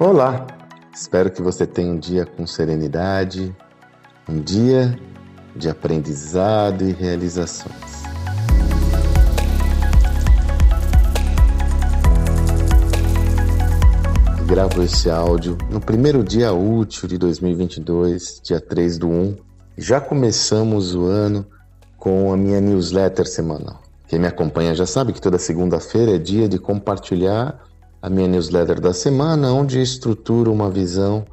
Olá! Espero que você tenha um dia com serenidade, um dia de aprendizado e realizações. Gravo esse áudio no primeiro dia útil de 2022, dia 3 do 1. Já começamos o ano com a minha newsletter semanal. Quem me acompanha já sabe que toda segunda-feira é dia de compartilhar a minha newsletter da semana, onde estruturo uma visão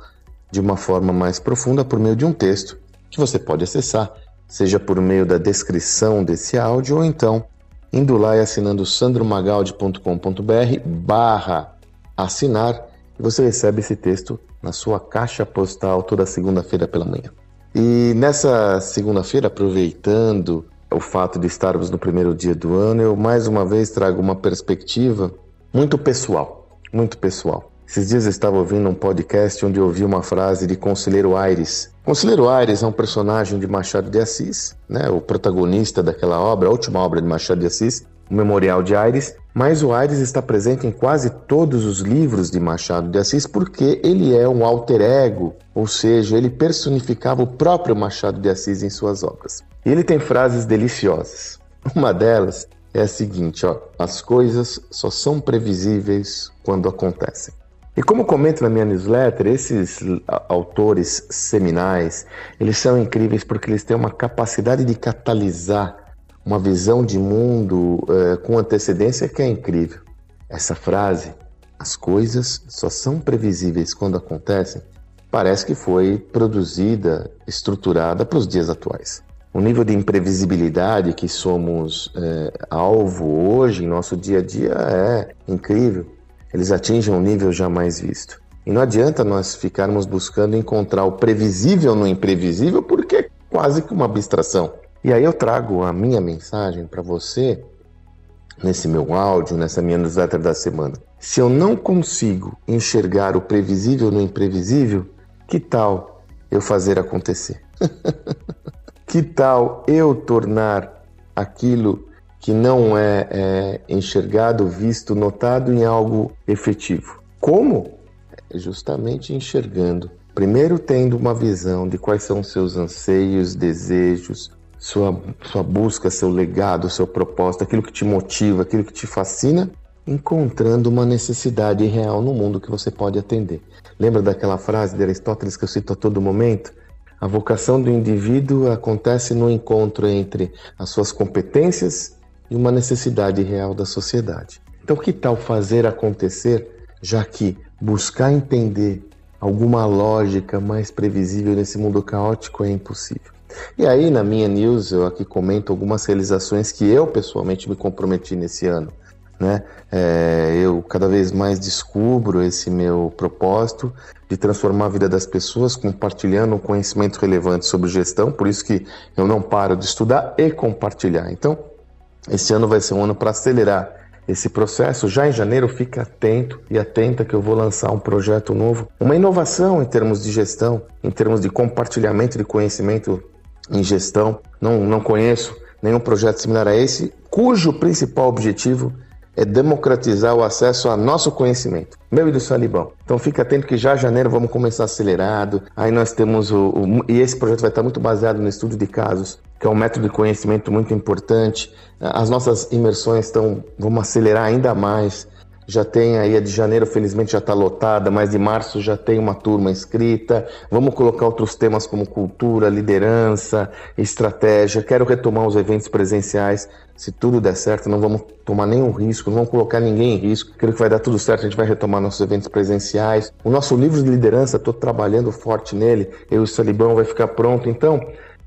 de uma forma mais profunda por meio de um texto que você pode acessar, seja por meio da descrição desse áudio ou então indo lá e assinando sandromagaldi.com.br barra assinar e você recebe esse texto na sua caixa postal toda segunda-feira pela manhã. E nessa segunda-feira, aproveitando o fato de estarmos no primeiro dia do ano, eu mais uma vez trago uma perspectiva muito pessoal, muito pessoal. Esses dias eu estava ouvindo um podcast onde eu ouvi uma frase de Conselheiro Aires. Conselheiro Aires é um personagem de Machado de Assis, né, o protagonista daquela obra, a última obra de Machado de Assis, o Memorial de Aires, mas o Aires está presente em quase todos os livros de Machado de Assis porque ele é um alter ego, ou seja, ele personificava o próprio Machado de Assis em suas obras. E ele tem frases deliciosas. Uma delas é a seguinte, ó, as coisas só são previsíveis quando acontecem. E como comento na minha newsletter, esses autores seminais, eles são incríveis porque eles têm uma capacidade de catalisar uma visão de mundo uh, com antecedência que é incrível. Essa frase, as coisas só são previsíveis quando acontecem, parece que foi produzida, estruturada para os dias atuais. O nível de imprevisibilidade que somos é, alvo hoje em nosso dia a dia é incrível. Eles atingem um nível jamais visto. E não adianta nós ficarmos buscando encontrar o previsível no imprevisível, porque é quase que uma abstração. E aí eu trago a minha mensagem para você nesse meu áudio, nessa minha newsletter da semana. Se eu não consigo enxergar o previsível no imprevisível, que tal eu fazer acontecer? Que tal eu tornar aquilo que não é, é enxergado, visto, notado em algo efetivo? Como? É justamente enxergando. Primeiro, tendo uma visão de quais são seus anseios, desejos, sua, sua busca, seu legado, seu propósito, aquilo que te motiva, aquilo que te fascina, encontrando uma necessidade real no mundo que você pode atender. Lembra daquela frase de Aristóteles que eu cito a todo momento? A vocação do indivíduo acontece no encontro entre as suas competências e uma necessidade real da sociedade. Então, que tal fazer acontecer, já que buscar entender alguma lógica mais previsível nesse mundo caótico é impossível? E aí, na minha news, eu aqui comento algumas realizações que eu pessoalmente me comprometi nesse ano. Né? É, eu cada vez mais descubro esse meu propósito de transformar a vida das pessoas, compartilhando um conhecimento relevante sobre gestão, por isso que eu não paro de estudar e compartilhar. Então, esse ano vai ser um ano para acelerar esse processo. Já em janeiro, fica atento e atenta que eu vou lançar um projeto novo, uma inovação em termos de gestão, em termos de compartilhamento de conhecimento em gestão. Não, não conheço nenhum projeto similar a esse, cujo principal objetivo é democratizar o acesso a nosso conhecimento, meu e do Salibão. Então fica atento que já em janeiro vamos começar acelerado. Aí nós temos o, o, e esse projeto vai estar muito baseado no estudo de casos, que é um método de conhecimento muito importante. As nossas imersões estão vamos acelerar ainda mais já tem aí a de janeiro, felizmente já está lotada, mas de março já tem uma turma inscrita. Vamos colocar outros temas como cultura, liderança, estratégia. Quero retomar os eventos presenciais. Se tudo der certo, não vamos tomar nenhum risco, não vamos colocar ninguém em risco. Creio que vai dar tudo certo, a gente vai retomar nossos eventos presenciais. O nosso livro de liderança, estou trabalhando forte nele. Eu e o Salibão vai ficar pronto. Então,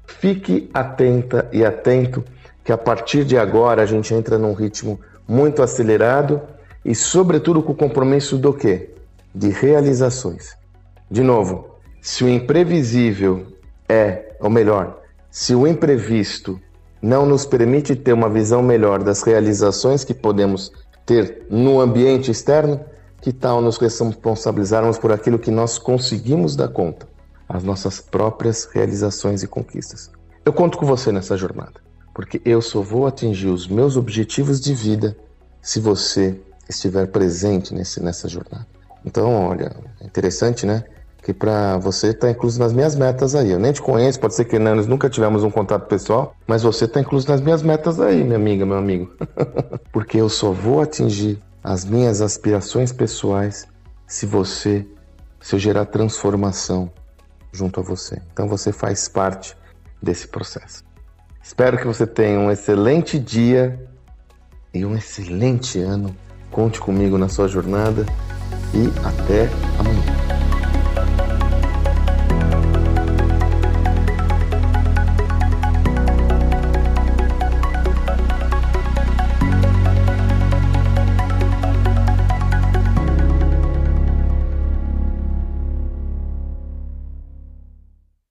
fique atenta e atento que a partir de agora a gente entra num ritmo muito acelerado e, sobretudo, com o compromisso do quê? De realizações. De novo, se o imprevisível é, ou melhor, se o imprevisto não nos permite ter uma visão melhor das realizações que podemos ter no ambiente externo, que tal nos responsabilizarmos por aquilo que nós conseguimos dar conta, as nossas próprias realizações e conquistas? Eu conto com você nessa jornada, porque eu só vou atingir os meus objetivos de vida se você estiver presente nesse, nessa jornada. Então, olha, é interessante, né? Que para você tá incluso nas minhas metas aí. Eu nem te conheço, pode ser que nós nunca tivemos um contato pessoal, mas você tá incluso nas minhas metas aí, minha amiga, meu amigo. Porque eu só vou atingir as minhas aspirações pessoais se você, se eu gerar transformação junto a você. Então você faz parte desse processo. Espero que você tenha um excelente dia e um excelente ano. Conte comigo na sua jornada e até amanhã.